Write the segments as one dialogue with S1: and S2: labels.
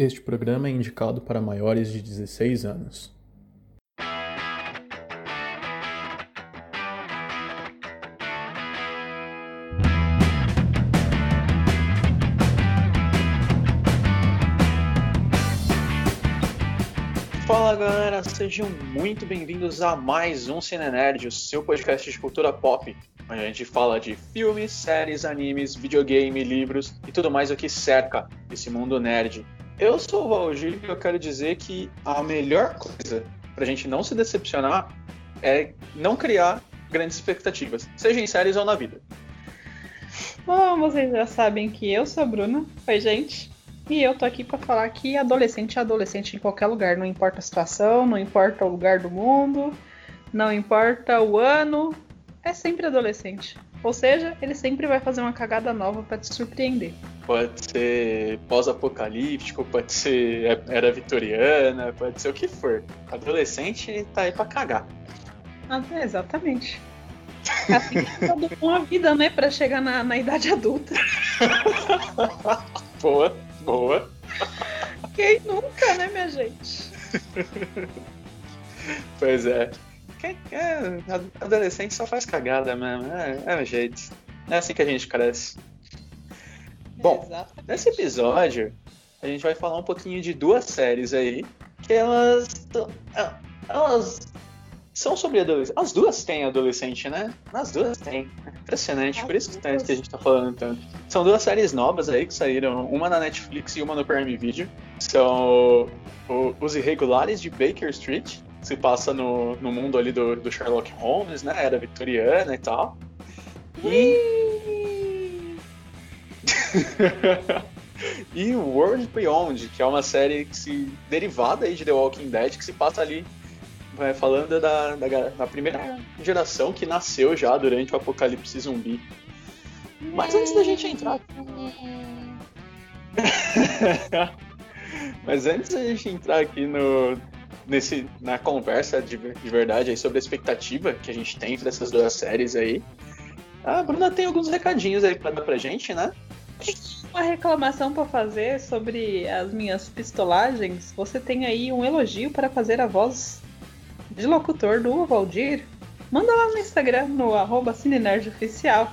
S1: Este programa é indicado para maiores de 16 anos.
S2: Fala galera, sejam muito bem-vindos a mais um Cine Nerd, o seu podcast de cultura pop, onde a gente fala de filmes, séries, animes, videogame, livros e tudo mais o que cerca esse mundo nerd. Eu sou o Valgir e eu quero dizer que a melhor coisa pra gente não se decepcionar é não criar grandes expectativas, seja em séries ou na vida.
S3: Bom, vocês já sabem que eu sou a Bruna. Oi, gente. E eu tô aqui para falar que adolescente é adolescente em qualquer lugar, não importa a situação, não importa o lugar do mundo, não importa o ano, é sempre adolescente. Ou seja, ele sempre vai fazer uma cagada nova para te surpreender.
S2: Pode ser pós-apocalíptico, pode ser era vitoriana, pode ser o que for. Adolescente tá aí pra cagar.
S3: Ah, é, exatamente. Assim que todo uma vida, né, pra chegar na, na idade adulta.
S2: boa, boa.
S3: Quem nunca, né, minha gente?
S2: pois é. Quem é, adolescente só faz cagada mesmo. É, é o jeito. É assim que a gente cresce. Bom, Exatamente. nesse episódio a gente vai falar um pouquinho de duas séries aí que elas é, elas são sobre adolescente. As duas têm adolescente, né? As duas têm. Impressionante, por isso que, a gente tá falando tanto. São duas séries novas aí que saíram, uma na Netflix e uma no Prime Video. São o, Os Irregulares de Baker Street, se passa no, no mundo ali do, do Sherlock Holmes, né? Era vitoriana e tal. E. e World Beyond, que é uma série que se derivada aí de The Walking Dead, que se passa ali vai falando da, da, da, primeira geração que nasceu já durante o apocalipse zumbi. Mas antes da gente entrar. Mas antes da gente entrar aqui no, nesse, na conversa de, de verdade aí sobre a expectativa que a gente tem dessas duas séries aí, a Bruna tem alguns recadinhos aí pra dar pra gente, né?
S3: Uma reclamação para fazer sobre as minhas pistolagens. Você tem aí um elogio para fazer a voz de locutor do Valdir, manda lá no Instagram, no arroba Oficial.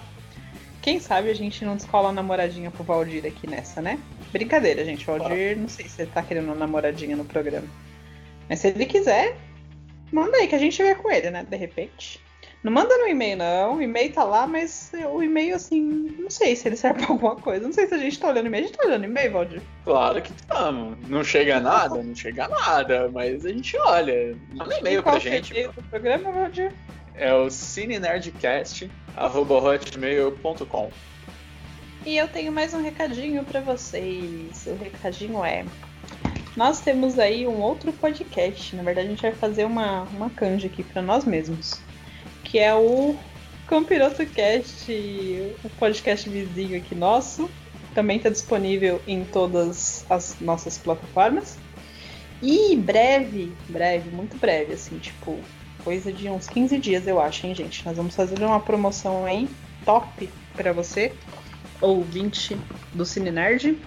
S3: Quem sabe a gente não descola uma namoradinha pro Valdir aqui nessa, né? Brincadeira, gente. Valdir, não sei se ele tá querendo uma namoradinha no programa. Mas se ele quiser, manda aí que a gente vai com ele, né? De repente. Não manda no e-mail, não. O e-mail tá lá, mas o e-mail, assim, não sei se ele serve pra alguma coisa. Não sei se a gente tá olhando e-mail. A gente tá olhando e-mail, Valdir?
S2: Claro que estamos. Não chega nada, não chega nada, mas a gente olha. Manda e-mail pra gente.
S3: E-mail do programa, Valdir?
S2: É o cinenerdcast.hotmail.com
S3: E eu tenho mais um recadinho para vocês. O recadinho é. Nós temos aí um outro podcast. Na verdade, a gente vai fazer uma, uma canja aqui para nós mesmos que é o Campiroto Cast, o podcast vizinho aqui nosso. Também está disponível em todas as nossas plataformas. E breve, breve, muito breve, assim, tipo, coisa de uns 15 dias, eu acho, hein, gente? Nós vamos fazer uma promoção aí top para você, ouvinte do Cine Nerd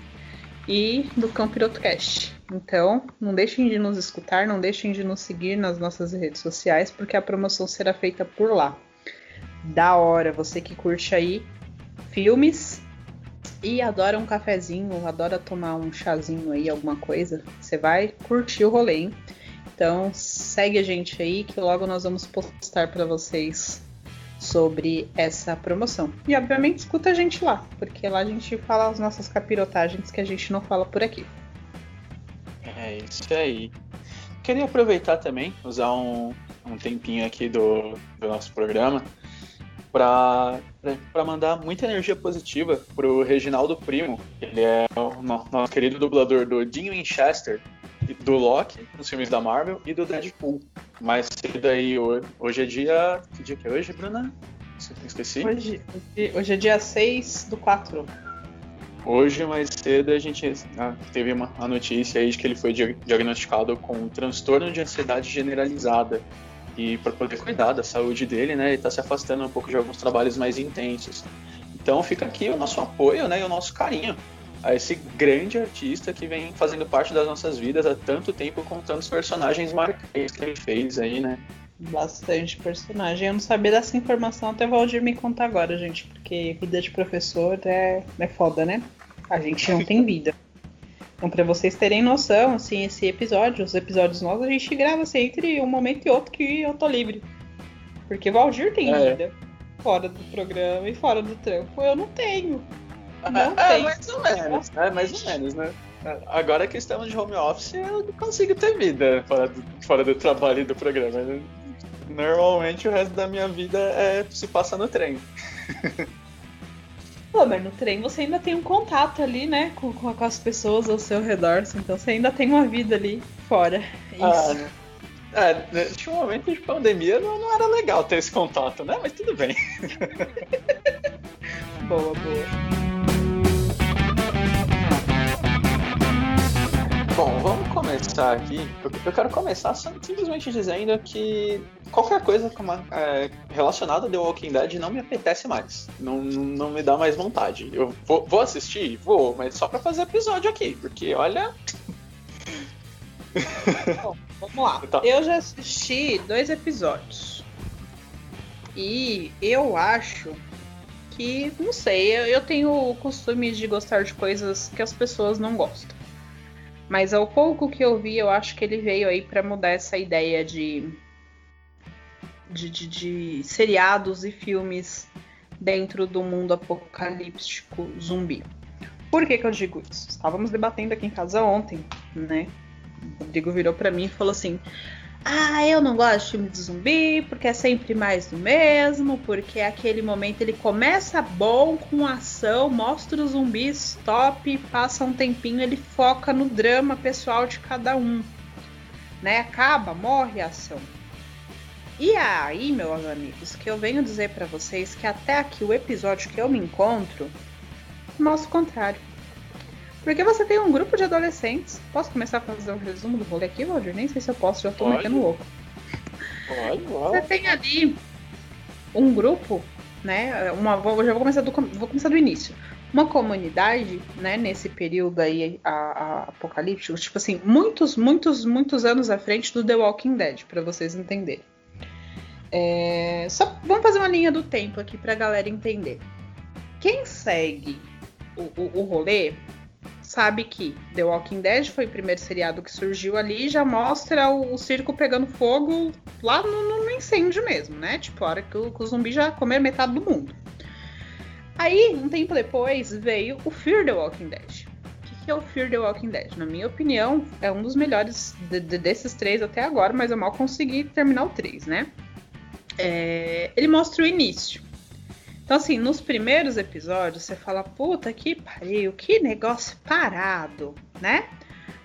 S3: e do Campiroto Cast. Então, não deixem de nos escutar, não deixem de nos seguir nas nossas redes sociais, porque a promoção será feita por lá. Da hora, você que curte aí filmes e adora um cafezinho, adora tomar um chazinho aí, alguma coisa, você vai curtir o rolê, hein? Então, segue a gente aí que logo nós vamos postar para vocês sobre essa promoção. E obviamente escuta a gente lá, porque lá a gente fala as nossas capirotagens que a gente não fala por aqui.
S2: É isso aí. Queria aproveitar também, usar um, um tempinho aqui do, do nosso programa para mandar muita energia positiva pro Reginaldo Primo. Ele é o nosso querido dublador do Dean Winchester, do Loki, nos filmes da Marvel, e do Deadpool. Mais cedo aí, hoje é dia. Que dia que é hoje, Bruna? Esqueci?
S3: Hoje, hoje é dia 6 do 4.
S2: Hoje, mais cedo, a gente ah, teve uma, a notícia aí de que ele foi diagnosticado com um transtorno de ansiedade generalizada. E para poder cuidar da saúde dele, né, ele está se afastando um pouco de alguns trabalhos mais intensos. Então fica aqui o nosso apoio né, e o nosso carinho a esse grande artista que vem fazendo parte das nossas vidas há tanto tempo com tantos personagens marcantes que ele fez aí, né?
S3: Bastante personagem. Eu não sabia dessa informação até o Valdir me contar agora, gente, porque vida de professor é, é foda, né? A gente não tem vida. Então, para vocês terem noção, assim, esse episódio, os episódios novos, a gente grava assim, entre um momento e outro que eu tô livre. Porque o Valdir tem é. vida fora do programa e fora do trampo. Eu não tenho. Não
S2: é, tenho. mais ou menos, é mais ou menos, né? Agora que estamos de home office, eu não consigo ter vida fora do, fora do trabalho e do programa. Normalmente o resto da minha vida é se passa no trem.
S3: Pô, mas no trem você ainda tem um contato ali, né? Com, com as pessoas ao seu redor. Então você ainda tem uma vida ali fora.
S2: Ah, Isso. Ah, é, neste momento de pandemia não, não era legal ter esse contato, né? Mas tudo bem.
S3: boa, boa.
S2: Bom, vamos começar aqui. Eu quero começar simplesmente dizendo que qualquer coisa é, relacionada a The Walking Dead não me apetece mais. Não, não me dá mais vontade. Eu vou, vou assistir? Vou, mas só pra fazer episódio aqui, porque olha.
S3: Bom, vamos lá. Então. Eu já assisti dois episódios. E eu acho que, não sei, eu, eu tenho o costume de gostar de coisas que as pessoas não gostam. Mas ao pouco que eu vi, eu acho que ele veio aí para mudar essa ideia de, de, de, de, seriados e filmes dentro do mundo apocalíptico zumbi. Por que, que eu digo isso? Estávamos debatendo aqui em casa ontem, né? O Rodrigo virou para mim e falou assim: ah, eu não gosto de filme de zumbi, porque é sempre mais do mesmo, porque aquele momento ele começa bom com ação, mostra os zumbis top, passa um tempinho, ele foca no drama pessoal de cada um. Né? Acaba, morre a ação. E aí, meus amigos, que eu venho dizer para vocês que até aqui o episódio que eu me encontro mostra o contrário. Porque você tem um grupo de adolescentes. Posso começar a fazer um resumo do rolê aqui, Roger? Nem sei se eu posso, já tô Pode. metendo louco.
S2: Pode,
S3: Você tem ali um grupo, né? Uma, vou, já vou começar, do, vou começar do início. Uma comunidade, né, nesse período aí a, a, apocalíptico, tipo assim, muitos, muitos, muitos anos à frente do The Walking Dead, para vocês entenderem. É, só vamos fazer uma linha do tempo aqui pra galera entender. Quem segue o, o, o rolê sabe que The Walking Dead foi o primeiro seriado que surgiu ali já mostra o, o circo pegando fogo lá no, no, incêndio mesmo, né? Tipo, a hora que o, que o zumbi já comer metade do mundo. Aí, um tempo depois, veio o Fear the Walking Dead. O que é o Fear the Walking Dead? Na minha opinião, é um dos melhores de, de, desses três até agora, mas eu mal consegui terminar o três, né? É, ele mostra o início. Então, assim, nos primeiros episódios, você fala, puta que pariu, que negócio parado, né?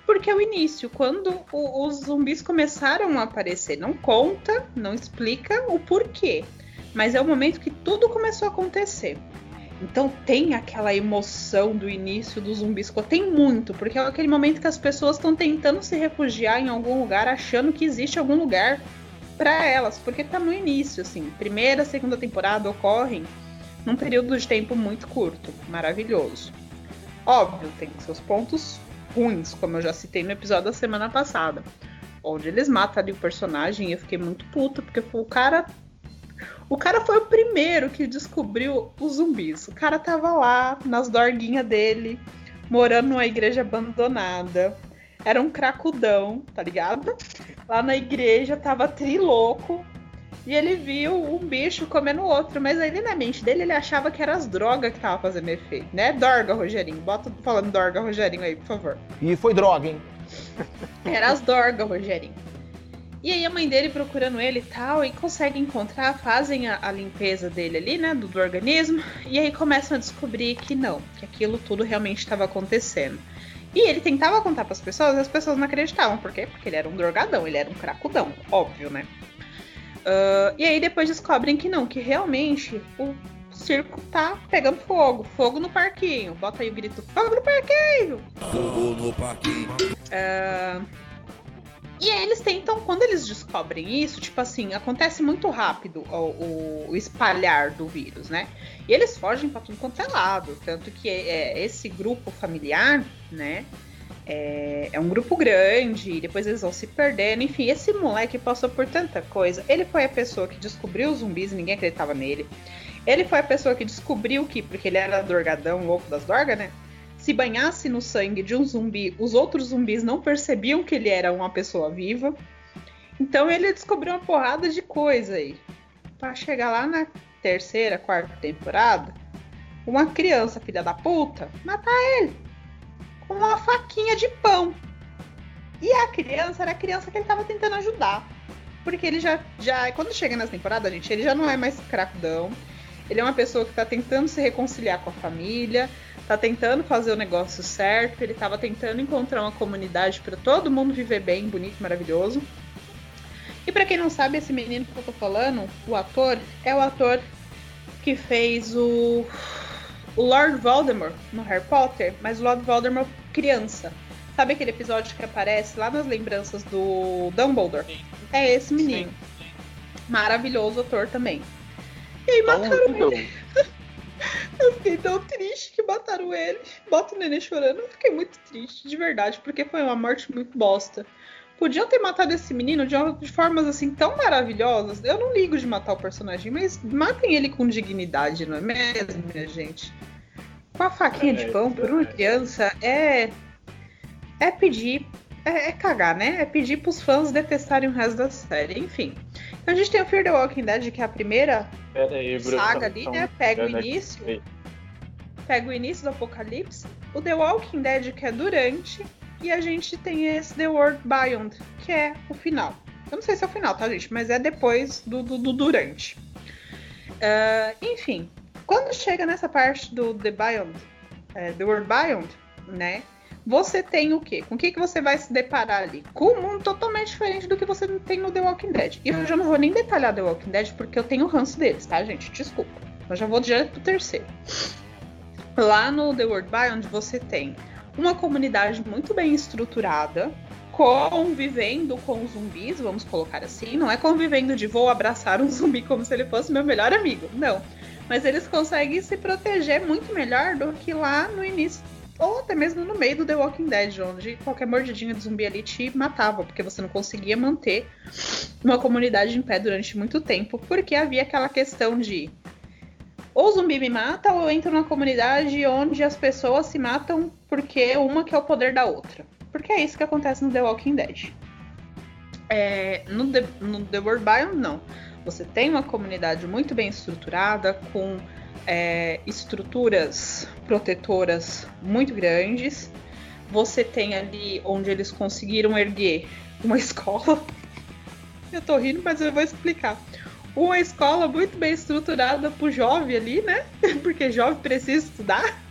S3: Porque é o início, quando o, os zumbis começaram a aparecer. Não conta, não explica o porquê. Mas é o momento que tudo começou a acontecer. Então tem aquela emoção do início dos zumbis. Tem muito, porque é aquele momento que as pessoas estão tentando se refugiar em algum lugar, achando que existe algum lugar para elas, porque tá no início, assim. Primeira, segunda temporada ocorrem num período de tempo muito curto. Maravilhoso. Óbvio, tem seus pontos ruins, como eu já citei no episódio da semana passada. Onde eles matam ali o personagem e eu fiquei muito puta, porque o cara. O cara foi o primeiro que descobriu os zumbis. O cara tava lá, nas dorguinhas dele, morando numa igreja abandonada. Era um cracudão, tá ligado? Lá na igreja tava trilouco, e ele viu um bicho comendo outro, mas aí na mente dele ele achava que era as drogas que tava fazendo efeito, né? Dorga, Rogerinho. Bota falando Dorga, Rogerinho aí, por favor.
S4: E foi droga, hein?
S3: Era as Dorga, Rogerinho. E aí a mãe dele procurando ele e tal, e consegue encontrar, fazem a, a, limpeza dele ali, né, do, do, organismo, e aí começam a descobrir que não, que aquilo tudo realmente estava acontecendo. E ele tentava contar para as pessoas, e as pessoas não acreditavam, por quê? Porque ele era um drogadão, ele era um cracudão, óbvio, né? Uh, e aí depois descobrem que não, que realmente o circo tá pegando fogo. Fogo no parquinho. Bota aí o grito: Fogo no parquinho!
S4: Fogo no parquinho.
S3: Uh, E aí eles tentam, quando eles descobrem isso, tipo assim, acontece muito rápido o, o, espalhar do vírus, né? E eles fogem para tudo quanto é lado. Tanto que é, esse grupo familiar, né? É, é, um grupo grande, depois eles vão se perdendo. Enfim, esse moleque passou por tanta coisa. Ele foi a pessoa que descobriu os zumbis ninguém acreditava nele. Ele foi a pessoa que descobriu que, porque ele era dorgadão, louco das dorgas, né? Se banhasse no sangue de um zumbi, os outros zumbis não percebiam que ele era uma pessoa viva. Então ele descobriu uma porrada de coisa aí. Pra chegar lá na terceira, quarta temporada, uma criança, filha da puta, matar ele uma faquinha de pão. E a criança era a criança que ele tava tentando ajudar. Porque ele já, já quando chega nessa temporada, gente, ele já não é mais cracudão. Ele é uma pessoa que tá tentando se reconciliar com a família, tá tentando fazer o negócio certo, ele tava tentando encontrar uma comunidade para todo mundo viver bem, bonito, maravilhoso. E para quem não sabe, esse menino que eu tô falando, o ator, é o ator que fez o, o Lord Voldemort no Harry Potter, mas o Lord Voldemort criança. Sabe aquele episódio que aparece lá nas lembranças do Dumbledore? Sim. É esse menino. Sim. Maravilhoso ator também. E aí mataram ele. Eu fiquei tão triste que mataram ele. Bota o neném chorando. Eu fiquei muito triste, de verdade, porque foi uma morte muito bosta. Podiam ter matado esse menino de, de formas assim tão maravilhosas. Eu não ligo de matar o personagem, mas matem ele com dignidade, não é mesmo, minha gente? Com a faquinha é, de pão por uma criança é. É pedir. É, é, cagar, né? É pedir pros fãs detestarem o resto da série. Enfim. Então a gente tem o Fear the Walking Dead, que é a primeira
S2: aí,
S3: saga ali, né? Pega o início. Pega o início do apocalipse. O The Walking Dead, que é durante. E a gente tem esse The World Beyond, que é o final. Eu não sei se é o final, tá, gente? Mas é depois do, do, do durante. Uh, enfim, quando chega nessa parte do The Beyond, é, The World Beyond, né? Você tem o quê? Com o que, que você vai se deparar ali? Com um mundo totalmente diferente do que você tem no The Walking Dead. E eu já não vou nem detalhar The Walking Dead porque eu tenho ranço deles, tá, gente? Desculpa. Eu já vou direto pro terceiro. Lá no The World Beyond você tem uma comunidade muito bem estruturada, convivendo com zumbis, vamos colocar assim. Não é convivendo de vou abraçar um zumbi como se ele fosse meu melhor amigo. Não. Mas eles conseguem se proteger muito melhor do que lá no início. Ou até mesmo no meio do The Walking Dead, onde qualquer mordidinha de zumbi ali te matava, porque você não conseguia manter uma comunidade em pé durante muito tempo, porque havia aquela questão de ou o zumbi me mata, ou eu entro numa comunidade onde as pessoas se matam porque uma quer o poder da outra. Porque é isso que acontece no The Walking Dead. É, no, The, no The World Biome, não. Você tem uma comunidade muito bem estruturada, com é, estruturas protetoras muito grandes. Você tem ali onde eles conseguiram erguer uma escola. Eu tô rindo, mas eu vou explicar uma escola muito bem estruturada pro jovem ali, né? Porque jovem precisa estudar.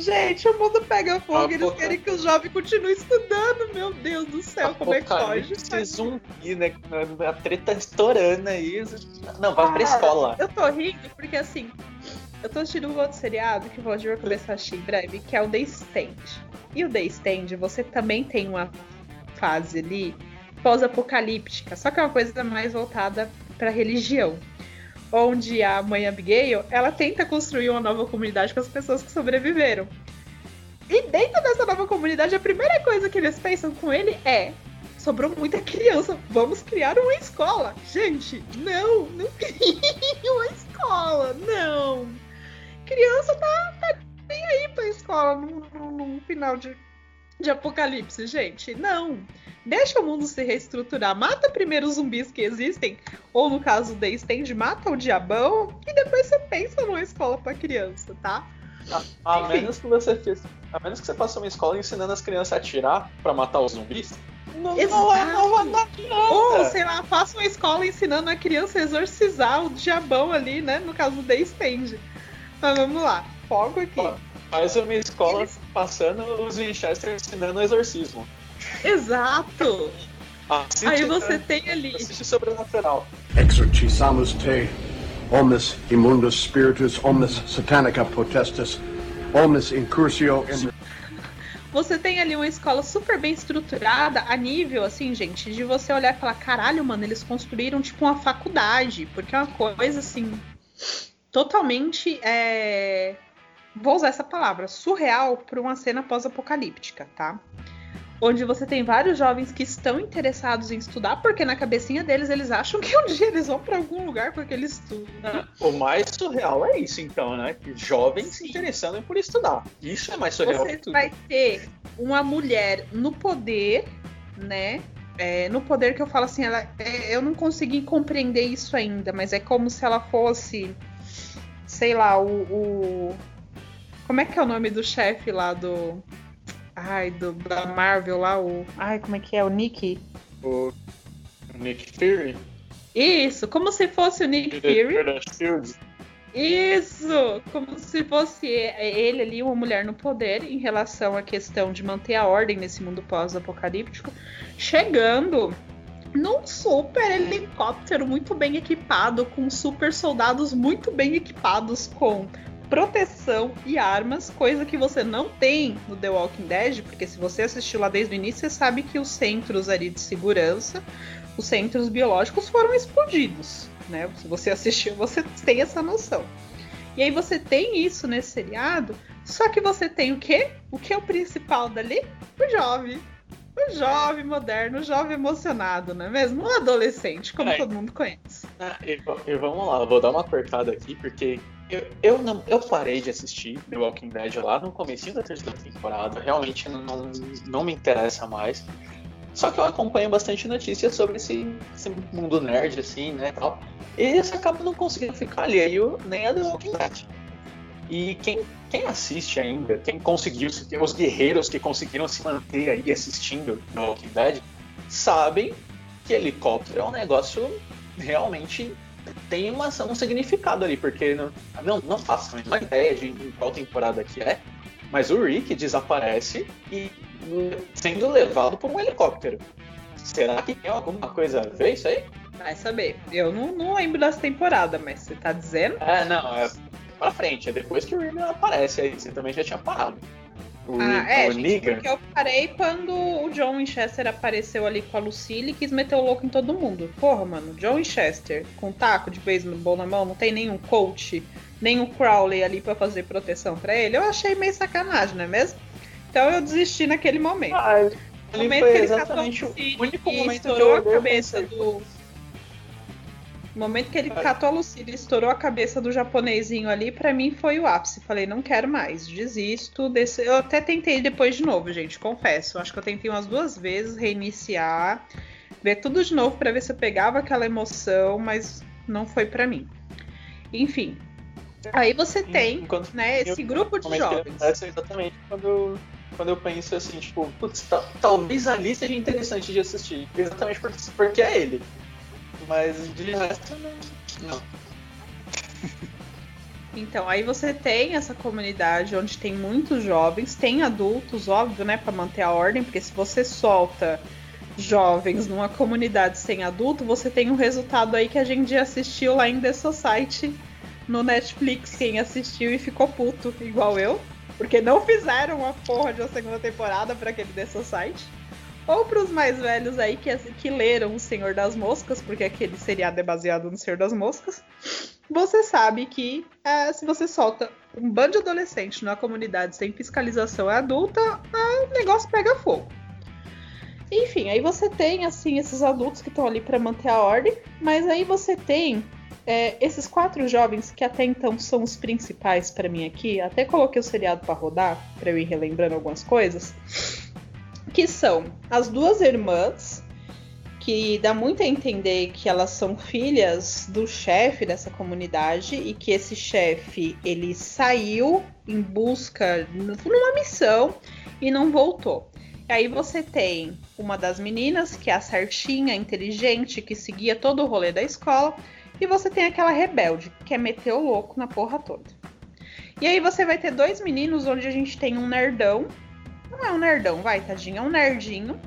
S3: Gente, o mundo pega fogo e eles querem que os jovens continuem estudando. Meu Deus do céu, como é que pode?
S2: zumbi, né? A treta estourando aí. Não, vai ah, pra escola.
S3: Eu tô rindo porque assim. Eu tô assistindo um outro seriado que o Roger vai começar a assistir em breve, que é o The Stand. E o The Stand, você também tem uma fase ali pós-apocalíptica, só que é uma coisa mais voltada para religião. Onde a mãe Abigail, ela tenta construir uma nova comunidade com as pessoas que sobreviveram. E dentro dessa nova comunidade, a primeira coisa que eles pensam com ele é: sobrou muita criança, vamos criar uma escola. Gente, não, não crie uma escola, não. Criança tá, tá bem aí pra escola no, no, no final de de apocalipse, gente. Não. Deixa o mundo se reestruturar. Mata primeiro os zumbis que existem, ou no caso da Stand, mata o diabão, e depois você pensa numa escola para criança, tá?
S2: A, a menos que você fez, a menos que você faça uma escola ensinando as crianças a atirar para matar os zumbis.
S3: Não, não, é, não Ou, sei lá, faça uma escola ensinando a criança a exorcizar o diabão ali, né? No caso do Stand. Mas vamos lá, foco aqui.
S2: Faz uma escola Eles... passando os Winchester ensinando o exorcismo.
S3: Exato! Assiste, Aí você tem ali.
S2: Assiste sobrenatural.
S4: Exorcizamus te, omnes imundus spiritus, omnes satanica potestus, omnes incursio in...
S3: você tem ali uma escola super bem estruturada, a nível, assim, gente, de você olhar e falar: caralho, mano, eles construíram tipo uma faculdade, porque é uma coisa assim. Totalmente. É... Vou usar essa palavra, surreal para uma cena pós-apocalíptica, tá? onde você tem vários jovens que estão interessados em estudar, porque na cabecinha deles eles acham que um dia eles vão para algum lugar porque eles estudam.
S2: O mais surreal é isso, então, né? Que jovens Sim. se interessando por estudar. Isso é mais surreal
S3: você
S2: que tudo.
S3: vai ter uma mulher no poder, né? É, no poder que eu falo assim, ela, é, eu não consegui compreender isso ainda, mas é como se ela fosse, sei lá, o, o como é que é o nome do chefe lá do Ai, do, da Marvel lá, o. Ai, como é que é? O Nick?
S2: O Nick Fury?
S3: Isso, como se fosse o Nick Fury. Isso! Como se fosse ele ali, uma mulher no poder, em relação à questão de manter a ordem nesse mundo pós-apocalíptico, chegando num super helicóptero muito bem equipado, com super soldados muito bem equipados, com proteção e armas, coisa que você não tem no The Walking Dead, porque se você assistiu lá desde o início, você sabe que os centros ali de segurança, os centros biológicos foram explodidos, né? Se você assistiu, você tem essa noção. E aí você tem isso nesse seriado, só que você tem o quê? O que é o principal dali? O jovem. O jovem moderno, o jovem emocionado, não é mesmo? Um adolescente, como é. todo mundo conhece.
S2: Ah, e, e, vamos lá, vou dar uma cortada aqui, porque eu, eu, não, eu parei de assistir The Walking Dead lá no começo da terceira temporada. Realmente não, não me interessa mais. Só que eu acompanho bastante notícias sobre esse, esse mundo nerd, assim, né, tal. E você acaba não conseguindo ficar alheio nem a The Walking Dead. E quem, quem assiste ainda, quem conseguiu, se tem os guerreiros que conseguiram se manter aí assistindo The Walking Dead, sabem que helicóptero é um negócio realmente tem uma, um significado ali, porque não, não, não faço a ideia de em qual temporada que é, mas o Rick desaparece e sendo levado por um helicóptero. Será que tem alguma coisa a ver isso aí?
S3: Vai saber. Eu não, não lembro dessa temporada, mas você tá dizendo?
S2: É, não, é pra frente, é depois que o Rick aparece aí, você também já tinha parado.
S3: O, ah, é, gente, porque eu parei quando o John Winchester apareceu ali com a Lucille e quis meter o louco em todo mundo. Porra, mano, John Winchester com taco de beisebol na mão, não tem nenhum coach, nem o Crowley ali para fazer proteção para ele. Eu achei meio sacanagem, não é mesmo? Então eu desisti naquele momento. Ah,
S2: no momento que ele exatamente o único momento que
S3: estourou a cabeça do no momento que ele catou a Lucília e estourou a cabeça do japonesinho ali, para mim foi o ápice. Falei, não quero mais, desisto. Desse... Eu até tentei depois de novo, gente, confesso. Acho que eu tentei umas duas vezes reiniciar, ver tudo de novo para ver se eu pegava aquela emoção, mas não foi para mim. Enfim. Aí você tem, Enquanto né, esse grupo de jovens.
S2: É exatamente quando eu, quando eu penso assim, tipo, putz, talvez ali seja interessante de assistir. Exatamente porque é ele. Mas de resto, não.
S3: Então, aí você tem essa comunidade onde tem muitos jovens, tem adultos, óbvio, né, para manter a ordem, porque se você solta jovens numa comunidade sem adulto, você tem um resultado aí que a gente assistiu lá em The Society no Netflix, quem assistiu e ficou puto, igual eu, porque não fizeram uma porra de uma segunda temporada para aquele The Society. Ou para os mais velhos aí que, que leram O Senhor das Moscas, porque aquele seriado é baseado no Senhor das Moscas, você sabe que é, se você solta um bando de adolescente numa comunidade sem fiscalização adulta, o negócio pega fogo. Enfim, aí você tem assim esses adultos que estão ali para manter a ordem, mas aí você tem é, esses quatro jovens que até então são os principais para mim aqui. Até coloquei o seriado para rodar para eu ir relembrando algumas coisas que são as duas irmãs, que dá muito a entender que elas são filhas do chefe dessa comunidade e que esse chefe ele saiu em busca numa missão e não voltou. E aí você tem uma das meninas que é a certinha, inteligente, que seguia todo o rolê da escola, e você tem aquela rebelde que quer meter o louco na porra toda. E aí você vai ter dois meninos onde a gente tem um nerdão não é um nerdão, vai, tadinho. É um nerdinho.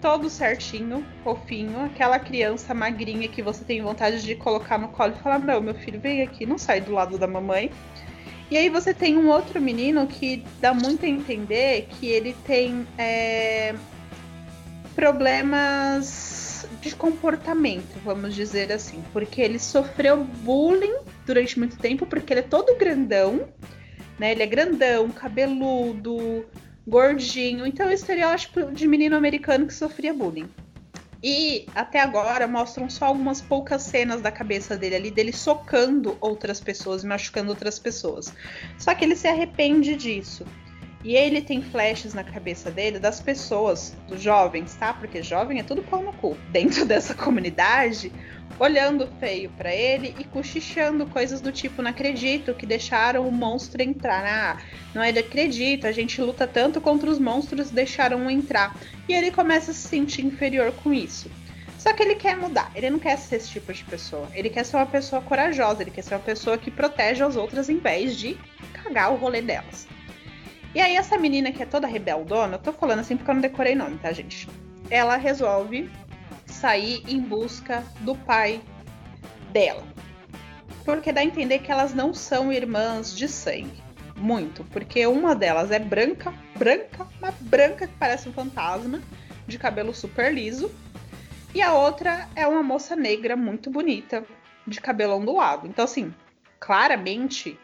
S3: Todo certinho, fofinho. Aquela criança magrinha que você tem vontade de colocar no colo e falar: Não, meu filho, vem aqui, não sai do lado da mamãe. E aí você tem um outro menino que dá muito a entender que ele tem é, problemas de comportamento, vamos dizer assim, porque ele sofreu bullying durante muito tempo, porque ele é todo grandão, né? Ele é grandão, cabeludo, gordinho, então estereótipo de menino americano que sofria bullying. E até agora mostram só algumas poucas cenas da cabeça dele ali, dele socando outras pessoas, machucando outras pessoas. Só que ele se arrepende disso. E ele tem flashes na cabeça dele das pessoas, dos jovens, tá? Porque jovem é tudo pau no cu. Dentro dessa comunidade, olhando feio para ele e cochichando coisas do tipo: não acredito que deixaram o monstro entrar. Ah, não é de acredito, a gente luta tanto contra os monstros, deixaram entrar. E ele começa a se sentir inferior com isso. Só que ele quer mudar, ele não quer ser esse tipo de pessoa. Ele quer ser uma pessoa corajosa, ele quer ser uma pessoa que protege as outras em vez de cagar o rolê delas. E aí, essa menina que é toda rebeldona, eu tô falando assim porque eu não decorei nome, tá, gente? Ela resolve sair em busca do pai dela. Porque dá a entender que elas não são irmãs de sangue. Muito. Porque uma delas é branca, branca, uma branca que parece um fantasma, de cabelo super liso. E a outra é uma moça negra muito bonita, de cabelo ondulado. Então, assim, claramente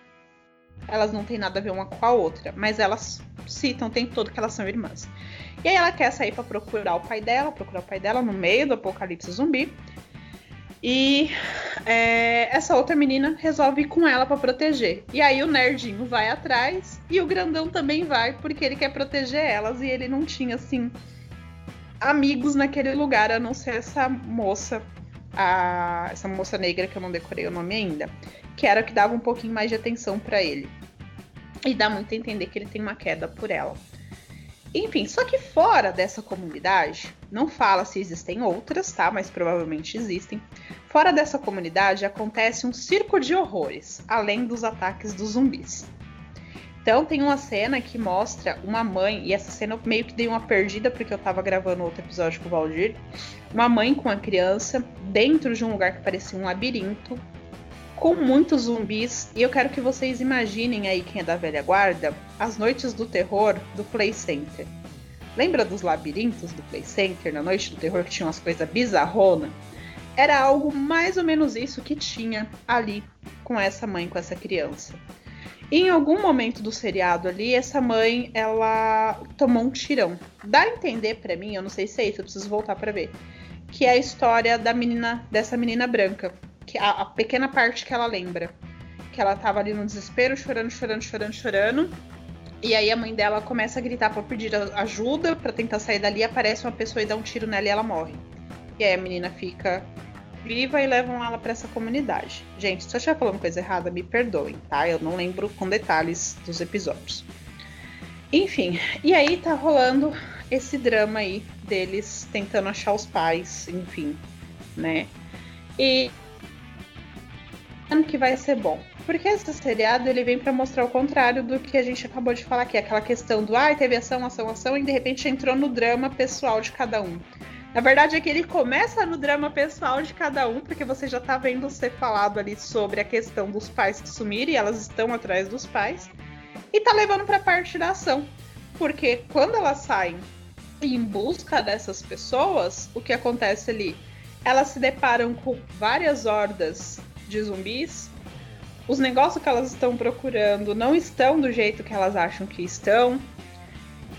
S3: elas não têm nada a ver uma com a outra, mas elas citam o tempo todo que elas são irmãs. E aí ela quer sair para procurar o pai dela, procurar o pai dela no meio do apocalipse zumbi. E é, essa outra menina resolve ir com ela para proteger. E aí o nerdinho vai atrás e o grandão também vai, porque ele quer proteger elas e ele não tinha assim amigos naquele lugar, a não ser essa moça, a, essa moça negra que eu não decorei o nome ainda, que era que dava um pouquinho mais de atenção para ele. E dá muito a entender que ele tem uma queda por ela. Enfim, só que fora dessa comunidade, não fala se existem outras, tá? Mas provavelmente existem. Fora dessa comunidade acontece um circo de horrores, além dos ataques dos zumbis. Então tem uma cena que mostra uma mãe, e essa cena eu meio que dei uma perdida porque eu tava gravando outro episódio com o Valdir. Uma mãe com a criança dentro de um lugar que parecia um labirinto, com muitos zumbis. E eu quero que vocês imaginem aí, quem é da velha guarda, as noites do terror do Play Center. Lembra dos labirintos do Play Center, na noite do terror, que tinha umas coisas bizarronas? Era algo mais ou menos isso que tinha ali com essa mãe, com essa criança. Em algum momento do seriado ali, essa mãe, ela tomou um tirão. Dá a entender para mim, eu não sei se é isso, eu preciso voltar para ver, que é a história da menina, dessa menina branca que a, a, pequena parte que ela lembra. Que ela tava ali no desespero, chorando, chorando, chorando, chorando. E aí a mãe dela começa a gritar para pedir ajuda, para tentar sair dali, aparece uma pessoa e dá um tiro nela e ela morre. E aí a menina fica viva e levam ela para essa comunidade. Gente, se eu estiver falando coisa errada, me perdoem, tá? Eu não lembro com detalhes dos episódios. Enfim, e aí tá rolando esse drama aí deles tentando achar os pais, enfim, né? E que vai ser bom. Porque esse seriado ele vem para mostrar o contrário do que a gente acabou de falar aqui, aquela questão do ai, ah, teve ação, ação, ação e de repente entrou no drama pessoal de cada um. Na verdade é que ele começa no drama pessoal de cada um, porque você já tá vendo ser falado ali sobre a questão dos pais que sumiram e elas estão atrás dos pais, e tá levando para parte da ação. Porque quando elas saem em busca dessas pessoas, o que acontece ali? Elas se deparam com várias hordas de zumbis, os negócios que elas estão procurando não estão do jeito que elas acham que estão.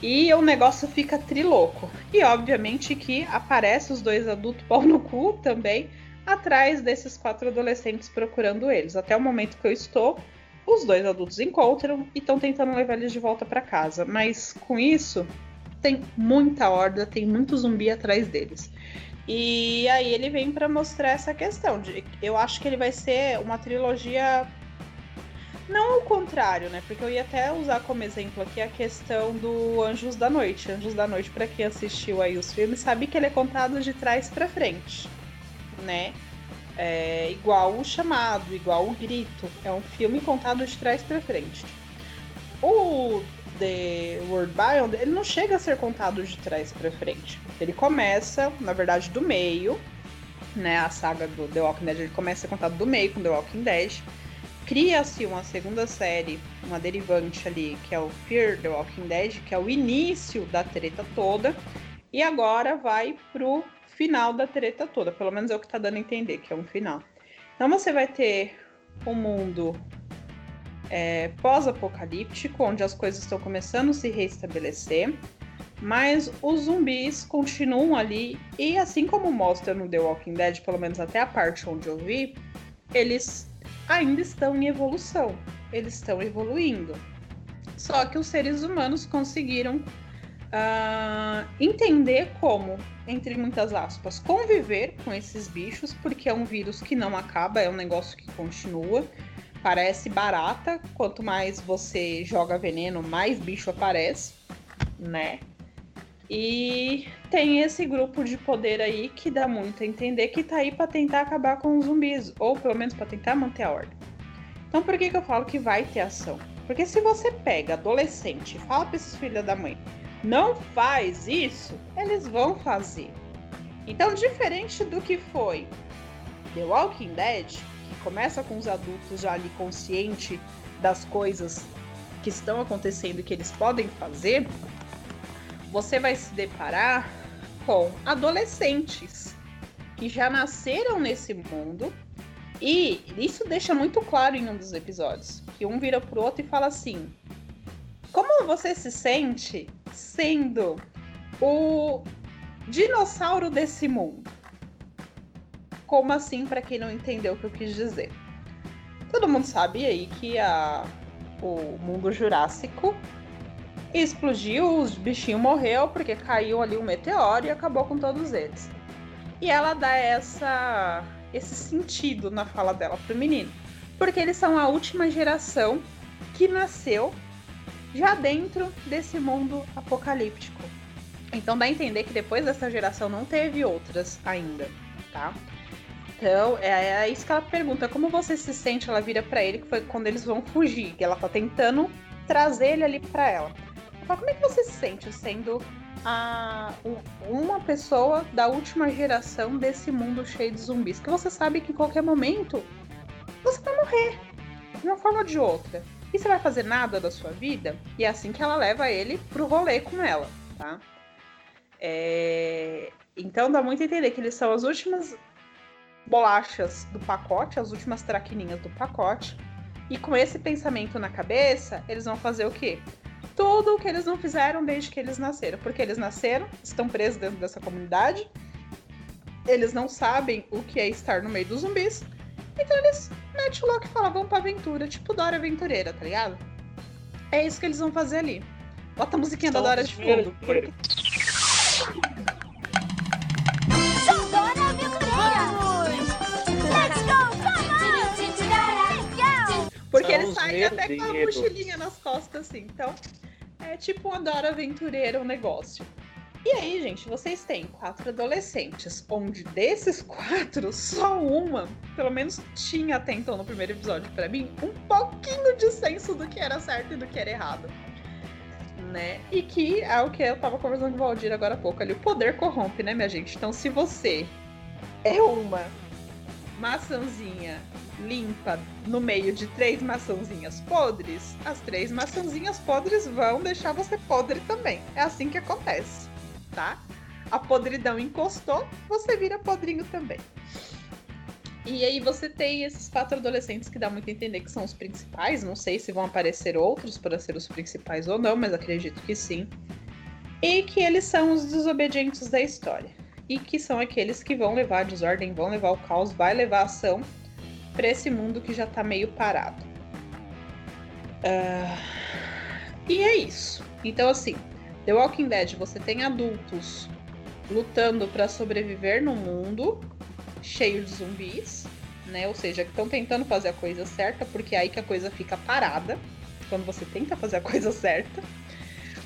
S3: E o negócio fica triloco. E obviamente que aparece os dois adultos pau no cu também atrás desses quatro adolescentes procurando eles. Até o momento que eu estou, os dois adultos encontram e estão tentando levar eles de volta para casa. Mas com isso, tem muita horda, tem muito zumbi atrás deles. E aí ele vem para mostrar essa questão de, eu acho que ele vai ser uma trilogia não ao contrário, né? Porque eu ia até usar como exemplo aqui a questão do Anjos da Noite. Anjos da Noite, para quem assistiu aí os filmes, sabe que ele é contado de trás para frente, né? É igual o chamado, igual o grito. É um filme contado de trás para frente. O The World Beyond, ele não chega a ser contado de trás para frente. Ele começa, na verdade, do meio, né? A saga do The Walking Dead ele começa a ser contado do meio com The Walking Dead. Cria-se uma segunda série, uma derivante ali, que é o Fear the Walking Dead, que é o início da treta toda, e agora vai pro final da treta toda, pelo menos é o que tá dando a entender, que é um final. Então você vai ter um mundo é, pós-apocalíptico, onde as coisas estão começando a se restabelecer, mas os zumbis continuam ali, e assim como mostra no The Walking Dead, pelo menos até a parte onde eu vi, eles ainda estão em evolução, eles estão evoluindo. Só que os seres humanos conseguiram uh, entender como, entre muitas aspas, conviver com esses bichos, porque é um vírus que não acaba, é um negócio que continua. Parece barata, quanto mais você joga veneno, mais bicho aparece, né? E tem esse grupo de poder aí que dá muito a entender que tá aí para tentar acabar com os zumbis, ou pelo menos para tentar manter a ordem. Então por que, que eu falo que vai ter ação? Porque se você pega adolescente e fala pra esses filhos da mãe, não faz isso, eles vão fazer. Então, diferente do que foi The Walking Dead, que começa com os adultos já ali consciente das coisas que estão acontecendo e que eles podem fazer, você vai se deparar com adolescentes que já nasceram nesse mundo e isso deixa muito claro em um dos episódios, que um vira pro outro e fala assim: "Como você se sente sendo o dinossauro desse mundo?" Como assim para quem não entendeu o que eu quis dizer? Todo mundo sabe aí que a o mundo jurássico explodiu, os bichinhos morreu porque caiu ali um meteoro e acabou com todos eles. E ela dá essa esse sentido na fala dela pro menino, porque eles são a última geração que nasceu já dentro desse mundo apocalíptico. Então dá a entender que depois dessa geração não teve outras ainda, tá? Então, é, é isso que ela pergunta, como você se sente? Ela vira para ele que foi quando eles vão fugir, que ela tá tentando trazer ele ali para ela. Como é que você se sente sendo a, uma pessoa da última geração desse mundo cheio de zumbis? Que você sabe que em qualquer momento você vai morrer, de uma forma ou de outra. E você vai fazer nada da sua vida? E é assim que ela leva ele pro rolê com ela, tá? É... Então dá muito a entender que eles são as últimas bolachas do pacote, as últimas traquininhas do pacote. E com esse pensamento na cabeça, eles vão fazer o quê? Tudo o que eles não fizeram desde que eles nasceram. Porque eles nasceram, estão presos dentro dessa comunidade, eles não sabem o que é estar no meio dos zumbis. Então eles metem o louco e falam, vamos pra aventura, tipo Dora Aventureira, tá ligado? É isso que eles vão fazer ali. Bota a musiquinha da Dora de fundo. Porque...
S5: Sou Dora Aventureira! Let's go,
S3: Porque eles saem até com a mochilinha nas costas, assim. Então, é tipo um Adora Aventureira o um negócio. E aí, gente, vocês têm quatro adolescentes, onde desses quatro, só uma, pelo menos tinha até então no primeiro episódio para mim, um pouquinho de senso do que era certo e do que era errado. Né? E que é o que eu tava conversando com o Valdir agora há pouco ali. O poder corrompe, né, minha gente? Então, se você é uma maçãzinha limpa no meio de três maçãzinhas podres, as três maçãzinhas podres vão deixar você podre também. É assim que acontece, tá? A podridão encostou, você vira podrinho também. E aí você tem esses quatro adolescentes que dá muito a entender que são os principais. Não sei se vão aparecer outros para ser os principais ou não, mas acredito que sim. E que eles são os desobedientes da história. E que são aqueles que vão levar a desordem, vão levar o caos, vai levar a ação para esse mundo que já tá meio parado. Uh, e é isso. Então, assim, The Walking Dead, você tem adultos lutando para sobreviver no mundo cheio de zumbis, né? Ou seja, que estão tentando fazer a coisa certa, porque é aí que a coisa fica parada quando você tenta fazer a coisa certa.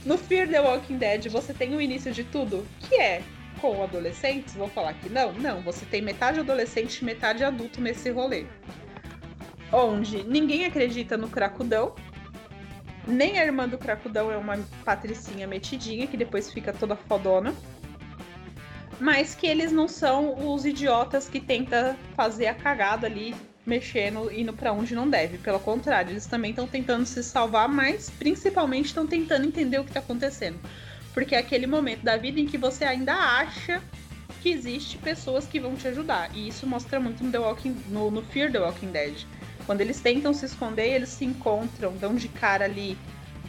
S3: No Fear the Walking Dead, você tem o início de tudo, que é com adolescentes, vou falar que não? Não, você tem metade adolescente e metade adulto nesse rolê. Onde ninguém acredita no cracudão, nem a irmã do cracudão é uma patricinha metidinha, que depois fica toda fodona. Mas que eles não são os idiotas que tenta fazer a cagada ali mexendo, indo para onde não deve. Pelo contrário, eles também estão tentando se salvar, mas principalmente estão tentando entender o que está acontecendo. Porque é aquele momento da vida em que você ainda acha que existe pessoas que vão te ajudar. E isso mostra muito no, The Walking, no, no Fear the Walking Dead. Quando eles tentam se esconder, eles se encontram, dão de cara ali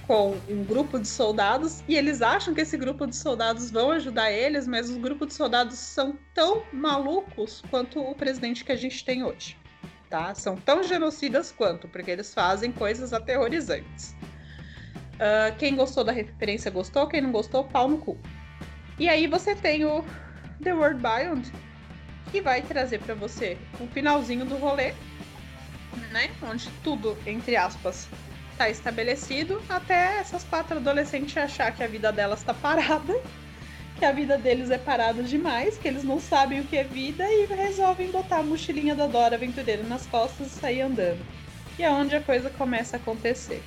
S3: com um grupo de soldados e eles acham que esse grupo de soldados vão ajudar eles, mas os grupos de soldados são tão malucos quanto o presidente que a gente tem hoje tá? São tão genocidas quanto, porque eles fazem coisas aterrorizantes. Uh, quem gostou da referência gostou, quem não gostou, pau no cu. E aí você tem o The World Beyond, que vai trazer para você o finalzinho do rolê, né? Onde tudo, entre aspas, tá estabelecido, até essas quatro adolescentes achar que a vida delas tá parada que a vida deles é parada demais, que eles não sabem o que é vida e resolvem botar a mochilinha da Dora Aventureira nas costas e sair andando. E é onde a coisa começa a acontecer.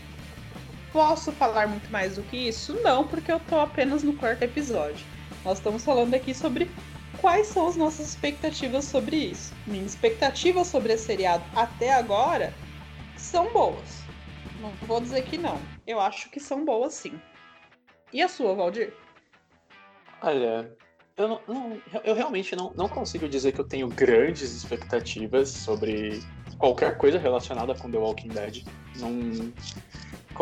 S3: Posso falar muito mais do que isso? Não, porque eu tô apenas no quarto episódio. Nós estamos falando aqui sobre quais são as nossas expectativas sobre isso. Minhas expectativas sobre esse seriado até agora são boas. Não vou dizer que não. Eu acho que são boas sim. E a sua, Valdir?
S2: Olha, eu, não, não, eu realmente não, não consigo dizer que eu tenho grandes expectativas sobre qualquer coisa relacionada com The Walking Dead. Não,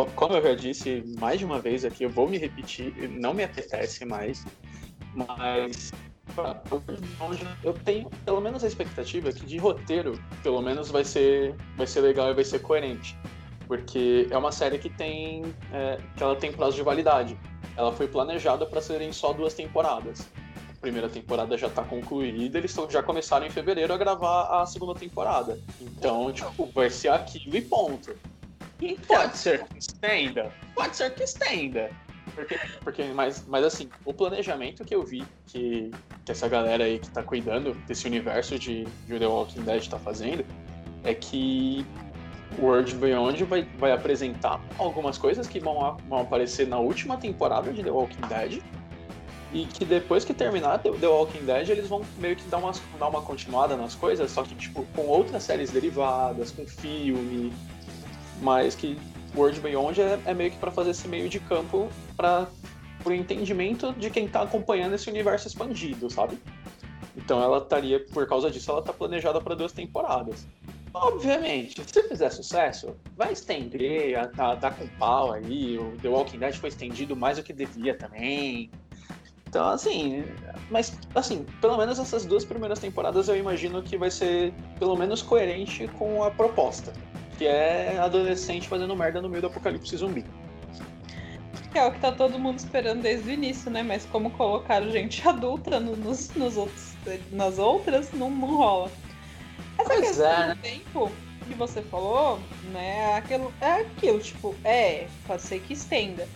S2: como eu já disse mais de uma vez aqui, eu vou me repetir, não me apetece mais, mas eu tenho pelo menos a expectativa que de roteiro, pelo menos vai ser, vai ser legal e vai ser coerente. Porque é uma série que tem. É, que ela tem prazo de validade ela foi planejada para serem só duas temporadas. A primeira temporada já está concluída, eles já começaram em fevereiro a gravar a segunda temporada. Então, tipo, vai ser aquilo e ponto. E pode ser que estenda, pode ser que estenda. Porque, porque mas, mas assim, o planejamento que eu vi que, que essa galera aí que tá cuidando desse universo de, de The Walking Dead tá fazendo é que World Beyond vai, vai apresentar algumas coisas que vão, vão aparecer na última temporada de The Walking Dead. E que depois que terminar The Walking Dead, eles vão meio que dar uma, dar uma continuada nas coisas, só que tipo, com outras séries derivadas, com filme. Mas que World Beyond é, é meio que para fazer esse meio de campo para o entendimento de quem tá acompanhando esse universo expandido, sabe? Então ela estaria, por causa disso, ela tá planejada para duas temporadas. Obviamente, se fizer sucesso, vai estender, tá, tá com pau aí. O The Walking Dead foi estendido mais do que devia também. Então, assim, mas, assim, pelo menos essas duas primeiras temporadas eu imagino que vai ser, pelo menos, coerente com a proposta, que é adolescente fazendo merda no meio do apocalipse zumbi.
S3: É o que tá todo mundo esperando desde o início, né? Mas como colocaram gente adulta nos, nos outros, nas outras, não, não rola. Essa pois questão é. do né? tempo que você falou, né? Aquilo, é aquilo, tipo, é, pode ser que estenda.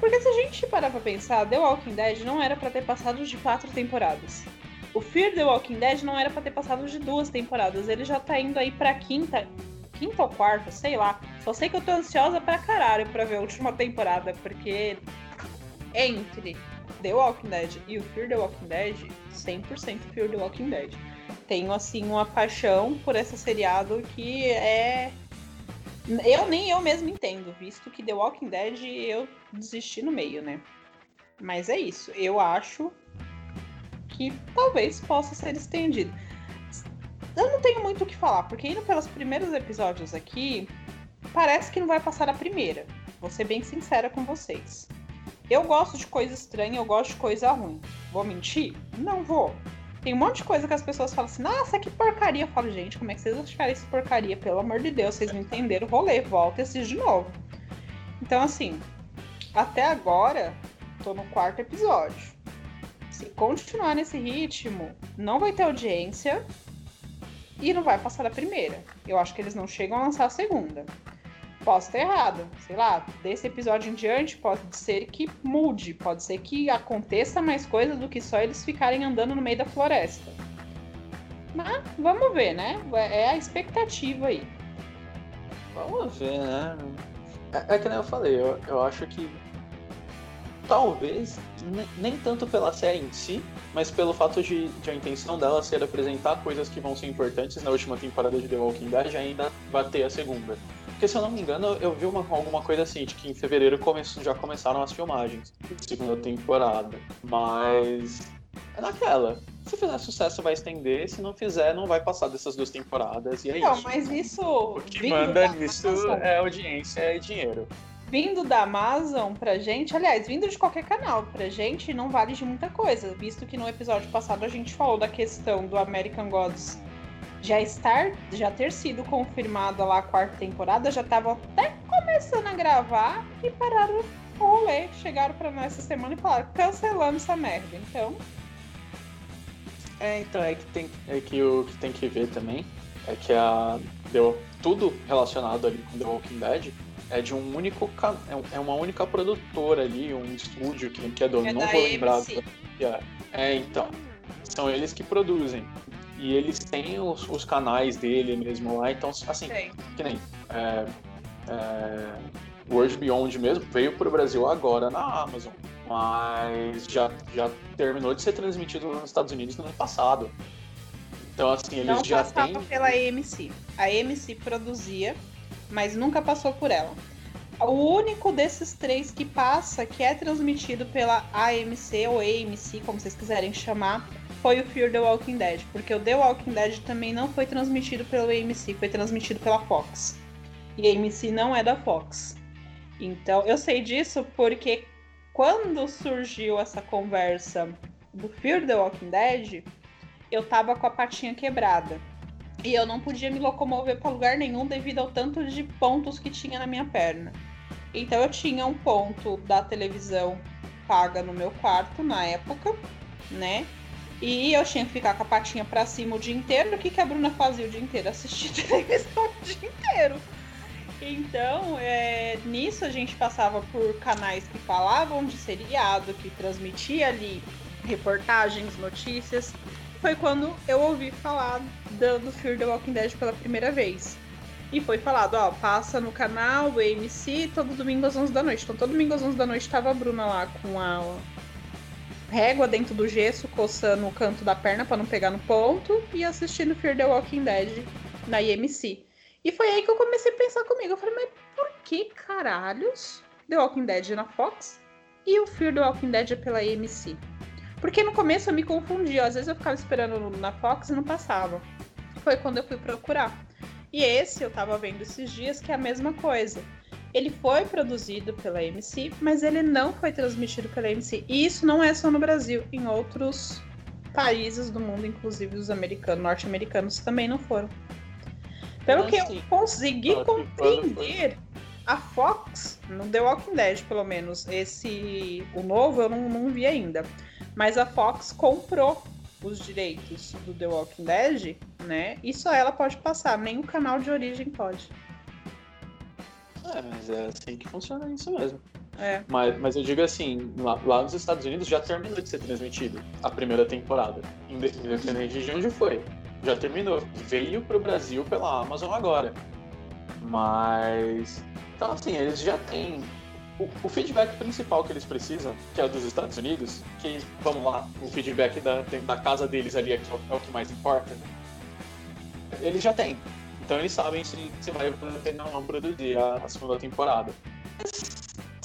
S3: Porque se a gente parar pra pensar, The Walking Dead não era para ter passado de quatro temporadas. O Fear The Walking Dead não era para ter passado de duas temporadas. Ele já tá indo aí pra quinta, quinta ou quarta, sei lá. Só sei que eu tô ansiosa pra caralho pra ver a última temporada, porque entre The Walking Dead e o Fear The Walking Dead, 100% Fear The Walking Dead tenho assim uma paixão por esse seriado que é eu nem eu mesmo entendo, visto que The Walking Dead eu desisti no meio, né? Mas é isso, eu acho que talvez possa ser estendido. Eu não tenho muito o que falar, porque indo pelos primeiros episódios aqui, parece que não vai passar a primeira. Vou ser bem sincera com vocês. Eu gosto de coisa estranha, eu gosto de coisa ruim. Vou mentir? Não vou. Tem um monte de coisa que as pessoas falam assim, nossa, que porcaria. Eu falo, gente, como é que vocês acharam isso porcaria? Pelo amor de Deus, vocês não entenderam o rolê, volta e assiste de novo. Então, assim, até agora, tô no quarto episódio. Se continuar nesse ritmo, não vai ter audiência e não vai passar a primeira. Eu acho que eles não chegam a lançar a segunda. Posso estar errado, sei lá, desse episódio em diante pode ser que mude, pode ser que aconteça mais coisa do que só eles ficarem andando no meio da floresta. Mas vamos ver, né? É a expectativa aí.
S2: Vamos ver, né? É, é que nem eu falei, eu, eu acho que talvez nem tanto pela série em si, mas pelo fato de, de, a intenção dela ser apresentar coisas que vão ser importantes na última temporada de The Walking Dead ainda bater a segunda. Porque se eu não me engano, eu vi uma, alguma coisa assim, de que em fevereiro come, já começaram as filmagens da segunda temporada. Mas é naquela. Se fizer sucesso, vai estender. Se não fizer, não vai passar dessas duas temporadas. E é
S3: não,
S2: isso.
S3: mas isso.
S2: O que manda nisso é audiência e dinheiro
S3: vindo da Amazon pra gente, aliás, vindo de qualquer canal pra gente, não vale de muita coisa, visto que no episódio passado a gente falou da questão do American Gods já estar, já ter sido confirmada lá a quarta temporada, já tava até começando a gravar e pararam o rolê, chegaram pra nós essa semana e falaram, cancelando essa merda, então...
S2: É, então, é que tem, é que o que tem que ver também é que a, deu tudo relacionado ali com The Walking Dead é de um único é, é uma única produtora ali, um estúdio que, que é do. É não vou lembrar. É, então. São eles que produzem. E eles têm os, os canais dele mesmo lá, então assim, Sim. que nem. É, é, World Beyond mesmo veio para o Brasil agora na Amazon, mas já, já terminou de ser transmitido nos Estados Unidos no ano passado. Então, assim, eles
S3: Não
S2: já
S3: têm.
S2: Não
S3: pela AMC. A AMC produzia mas nunca passou por ela. O único desses três que passa, que é transmitido pela AMC ou AMC, como vocês quiserem chamar, foi o Fear the Walking Dead, porque o The Walking Dead também não foi transmitido pelo AMC, foi transmitido pela Fox. E a AMC não é da Fox. Então, eu sei disso porque quando surgiu essa conversa do Fear the Walking Dead, eu tava com a patinha quebrada. E eu não podia me locomover para lugar nenhum devido ao tanto de pontos que tinha na minha perna. Então eu tinha um ponto da televisão paga no meu quarto na época, né? E eu tinha que ficar com a patinha para cima o dia inteiro. O que, que a Bruna fazia o dia inteiro? Assistir televisão o dia inteiro. Então, é, nisso a gente passava por canais que falavam de seriado, que transmitia ali reportagens, notícias foi quando eu ouvi falar do Fear the Walking Dead pela primeira vez. E foi falado, ó, passa no canal, o AMC, todo domingo às 11 da noite. Então todo domingo às 11 da noite tava a Bruna lá com a régua dentro do gesso, coçando o canto da perna para não pegar no ponto e assistindo Fear the Walking Dead na IMC. E foi aí que eu comecei a pensar comigo. Eu falei, mas por que caralhos The Walking Dead é na Fox e o Fear the Walking Dead é pela AMC? Porque no começo eu me confundia, às vezes eu ficava esperando na Fox e não passava. Foi quando eu fui procurar. E esse eu tava vendo esses dias que é a mesma coisa. Ele foi produzido pela MC, mas ele não foi transmitido pela MC. E isso não é só no Brasil, em outros países do mundo, inclusive os americanos, norte-americanos também não foram. Pelo que eu consegui compreender, a Fox, no The Walking Dead, pelo menos, esse o novo eu não, não vi ainda. Mas a Fox comprou os direitos do The Walking Dead, né? E só ela pode passar, nem o canal de origem pode.
S2: É, mas é assim que funciona isso mesmo.
S3: É.
S2: Mas, mas eu digo assim, lá, lá, nos Estados Unidos já terminou de ser transmitido a primeira temporada. Independente de onde foi. Já terminou. Veio pro Brasil pela Amazon agora. Mas. Então assim, eles já têm o, feedback principal que eles precisam, que é o dos Estados Unidos, que, vamos lá, o feedback da, da casa deles ali é, é o que mais importa, eles já têm. Então eles sabem se, se vai ter ou não produzir a, a, segunda temporada.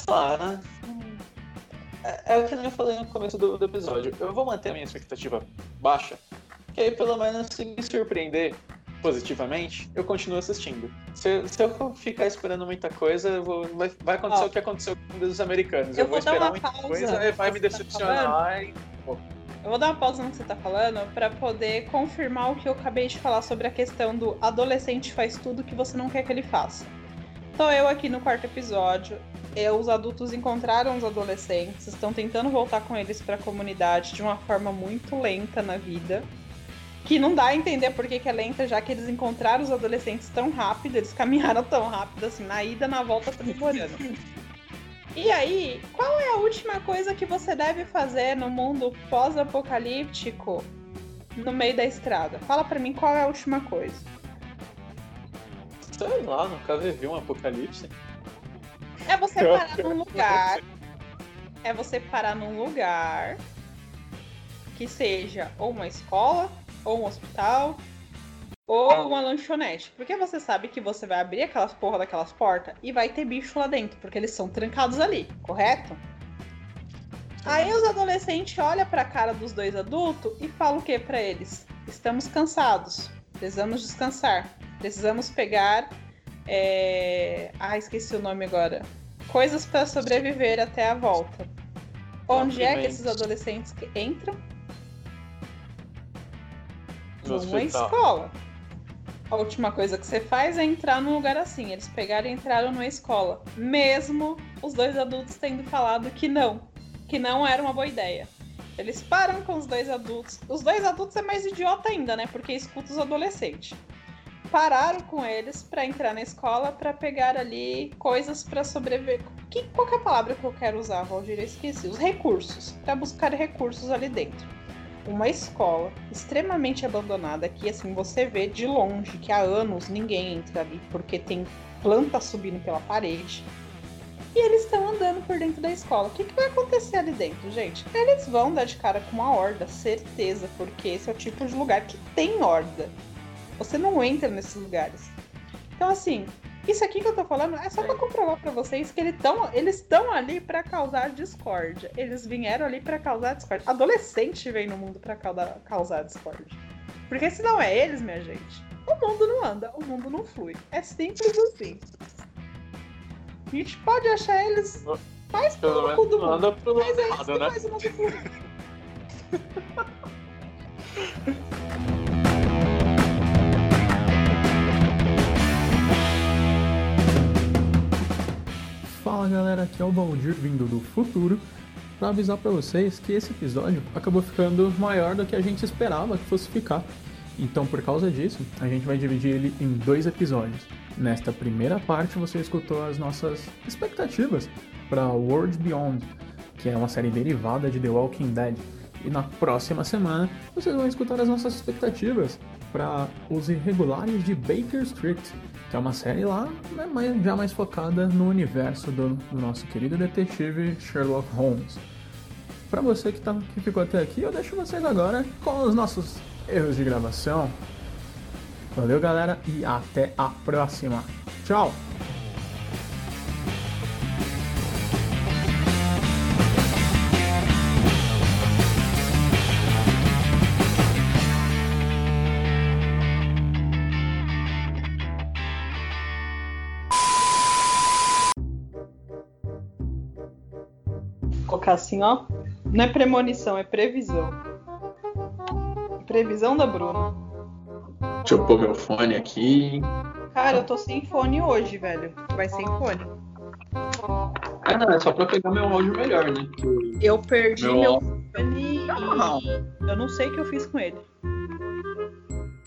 S2: Lá, né? É, é, o que eu falei no começo do, do, episódio. Eu vou manter a minha expectativa baixa, que aí pelo menos se me surpreender, positivamente, eu continuo assistindo. Se, se eu ficar esperando muita coisa, vou, vai, vai, acontecer o que aconteceu com os americanos. Eu, eu vou, esperar muita pausa coisa e vai me tá decepcionar. Tá e...
S3: Eu vou dar uma pausa no que você tá falando para poder confirmar o que eu acabei de falar sobre a questão do adolescente faz tudo que você não quer que ele faça. Tô eu aqui no quarto episódio. Eu, os adultos encontraram os adolescentes, estão tentando voltar com eles para a comunidade de uma forma muito lenta na vida que não dá a entender por que, que é lenta, já que eles encontraram os adolescentes tão rápido, eles caminharam tão rápido assim, na ida, na volta, demorando. E aí, qual é a última coisa que você deve fazer no mundo pós-apocalíptico no meio da estrada? Fala para mim qual é a última coisa.
S2: Sei lá, nunca vivi um apocalipse.
S3: É você parar num lugar é você parar num lugar que seja ou uma escola, ou um hospital, ou uma lanchonete. Porque você sabe que você vai abrir aquelas porra daquelas portas e vai ter bicho lá dentro, porque eles são trancados ali, correto? Aí os adolescentes olham pra cara dos dois adultos e falam o que para eles? Estamos cansados, precisamos descansar, precisamos pegar. É... Ah, esqueci o nome agora. Coisas para sobreviver até a volta. Onde é que esses adolescentes entram? Numa escola. A última coisa que você faz é entrar num lugar assim. Eles pegaram e entraram numa escola. Mesmo os dois adultos tendo falado que não. Que não era uma boa ideia. Eles param com os dois adultos. Os dois adultos é mais idiota ainda, né? Porque escuta os adolescentes. Pararam com eles pra entrar na escola pra pegar ali coisas pra sobreviver. Que, qual é a palavra que eu quero usar, Valdir? Eu esqueci. Os recursos. Pra buscar recursos ali dentro uma escola extremamente abandonada que assim você vê de longe que há anos ninguém entra ali porque tem planta subindo pela parede. E eles estão andando por dentro da escola. O que, que vai acontecer ali dentro, gente? Eles vão dar de cara com uma horda, certeza, porque esse é o tipo de lugar que tem horda. Você não entra nesses lugares. Então, assim, isso aqui que eu tô falando é só pra comprovar pra vocês que eles estão eles estão ali pra causar discórdia. Eles vieram ali pra causar discórdia. Adolescente vem no mundo pra causar, causar discórdia. Porque se não é eles, minha gente, o mundo não anda, o mundo não flui. É simples assim. A gente pode achar eles mais
S2: Pelo
S3: do mundo.
S2: anda pro
S3: Mas é isso
S2: errado,
S3: que
S2: né?
S3: faz o mundo fluir.
S1: Fala galera, aqui é o Valdir vindo do futuro para avisar para vocês que esse episódio acabou ficando maior do que a gente esperava que fosse ficar. Então, por causa disso, a gente vai dividir ele em dois episódios. Nesta primeira parte, você escutou as nossas expectativas para World Beyond, que é uma série derivada de The Walking Dead. E na próxima semana, vocês vão escutar as nossas expectativas para Os Irregulares de Baker Street, que é uma série lá né, mais- já mais focada no universo do, do nosso querido detetive Sherlock Holmes. Para você que, tá, que ficou até aqui, eu deixo vocês agora com os nossos erros de gravação. Valeu, galera, e até a próxima. Tchau!
S3: Assim, ó. Não é premonição, é previsão. Previsão da Bruna.
S2: Deixa eu pôr meu fone aqui.
S3: Cara, eu tô sem fone hoje, velho. Vai sem fone.
S2: Ah, não, é só pra pegar meu áudio melhor, né? Que-
S3: Eu perdi
S2: Meu
S3: meu, fone
S2: Não.
S3: e eu não sei o que eu fiz com ele.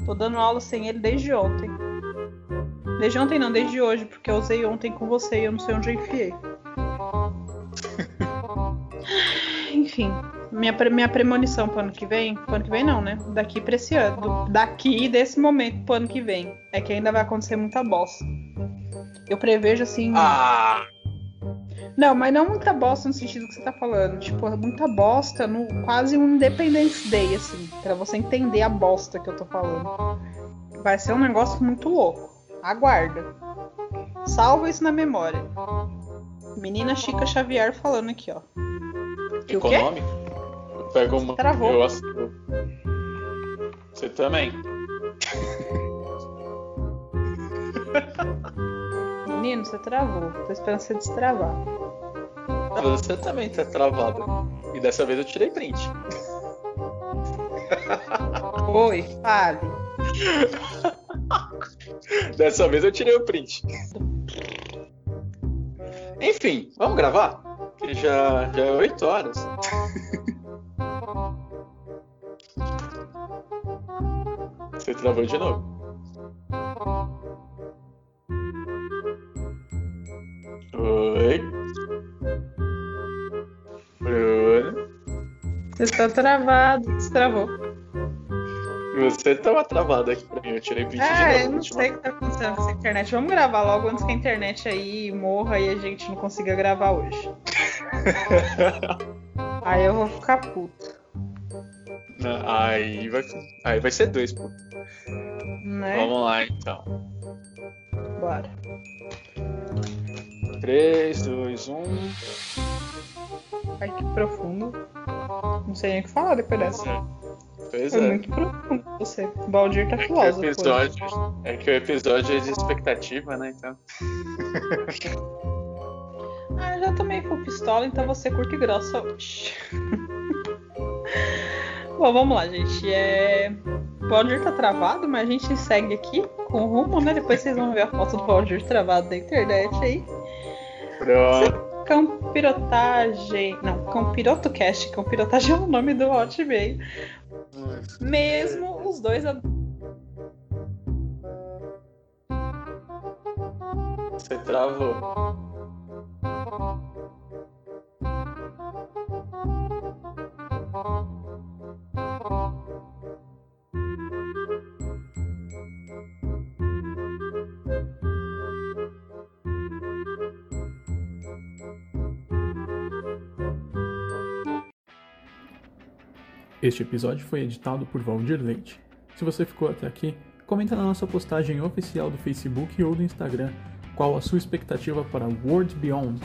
S3: Tô dando aula sem ele desde ontem. Desde ontem não, desde hoje, porque eu usei ontem com você e eu não sei onde eu enfiei. Enfim, minha, minha premonição pro ano que vem, pro ano que vem não, né? Daqui pra esse ano, daqui desse momento pro ano que vem, é que ainda vai acontecer muita bosta. Eu prevejo assim.
S2: Ah!
S3: Não, mas não muita bosta no sentido que você tá falando. Tipo, muita bosta no quase um Independence Day, assim. Pra você entender a bosta que eu tô falando. Vai ser um negócio muito louco. Aguarda. Salva isso na memória. Menina Chica Xavier falando aqui, ó. Que o quê?
S2: Econômico? Pega uma.
S3: Travou.
S2: Eu assino. Você também.
S3: Menino, você travou. Tô esperando você destravar.
S2: Você também tá travado. E dessa vez eu tirei print.
S3: Oi, fale.
S2: Dessa vez eu tirei o print. Enfim, vamos gravar? Que já, já é 8 horas. Você travou de novo. Oi. Bruno.
S3: Você tá travado. Destravou.
S2: Você tava travado aqui pra mim. Eu tirei print de
S3: É,
S2: novo.
S3: eu não sei o que tá internet. Vamos gravar logo antes que a internet aí morra e a gente não consiga gravar hoje. Aí eu vou ficar puta.
S2: Aí vai, aí vai ser dois, pô.
S3: Né?
S2: Vamos lá então.
S3: Bora.
S2: 3, 2, 1.
S3: Ai, que profundo. Não sei nem o que falar depois dessa.
S2: Pois
S3: Foi
S2: é.
S3: muito profundo você. O Baldir tá
S2: É que,
S3: filósofo.
S2: episódio, é que o episódio é de expectativa, né? Então.
S3: Ah, eu já tomei full pistola, então você curta e grossa hoje. Bom, vamos lá, gente. É... O Baldir tá travado, mas a gente segue aqui com o rumo, né? Depois vocês vão ver a foto do Baldir travado da internet aí.
S2: Pronto.
S3: Campirotagem. Não, Campirotocast. Campirotagem é o nome do Hotmail. Mesmo os dois.
S2: Você travou.
S1: Este episódio foi editado por Valdir Leite. Se você ficou até aqui, comenta na nossa postagem oficial do Facebook ou do Instagram qual a sua expectativa para World Beyond.